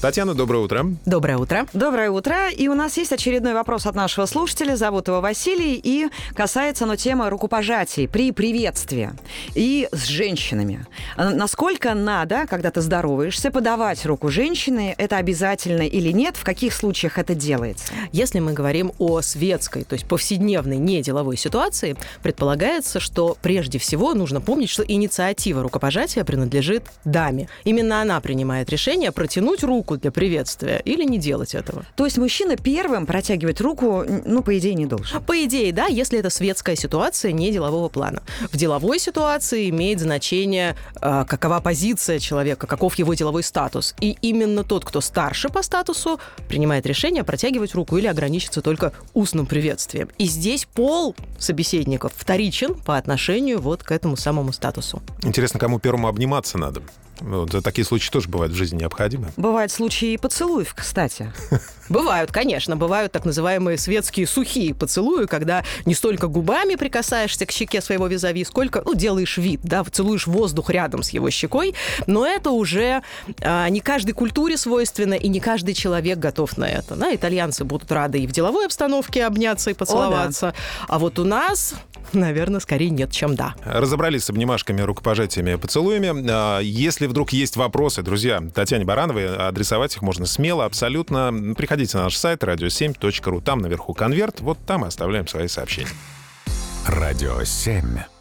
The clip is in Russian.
Татьяна, доброе утро. Доброе утро. Доброе утро. И у нас есть очередной вопрос от нашего слушателя. Зовут его Василий. И касается оно темы рукопожатий при приветствии. И с женщинами. А Насколько надо, когда ты здороваешься, подавать руку женщине? Это обязательно или нет? В каких случаях это делается? Если мы говорим о светской, то есть повседневной, не деловой ситуации, предполагается, что прежде всего нужно помнить, что инициатива рукопожатия принадлежит даме. Именно она принимает решение протянуть руку для приветствия или не делать этого. То есть мужчина первым протягивать руку, ну, по идее, не должен. По идее, да, если это светская ситуация, не делового плана. В деловой ситуации имеет значение, э, какова позиция человека, каков его деловой статус. И именно тот, кто старше по статусу, принимает решение протягивать руку или ограничиться только устным приветствием. И здесь пол собеседников вторичен по отношению вот к этому самому статусу. Интересно, кому первому обниматься надо? Вот, такие случаи тоже бывают в жизни необходимы. Бывают случаи и поцелуев, кстати. Бывают, конечно, бывают так называемые светские сухие поцелуи, когда не столько губами прикасаешься к щеке своего визави, сколько, ну, делаешь вид, да, целуешь воздух рядом с его щекой, но это уже а, не каждой культуре свойственно, и не каждый человек готов на это. Да, итальянцы будут рады и в деловой обстановке обняться и поцеловаться, а вот у нас, наверное, скорее нет, чем да. Разобрались с обнимашками, рукопожатиями, поцелуями. А, Если вдруг есть вопросы, друзья, Татьяне Барановой, адресовать их можно смело, абсолютно. Приходите на наш сайт radio7.ru. Там наверху конверт, вот там и оставляем свои сообщения. Радио 7.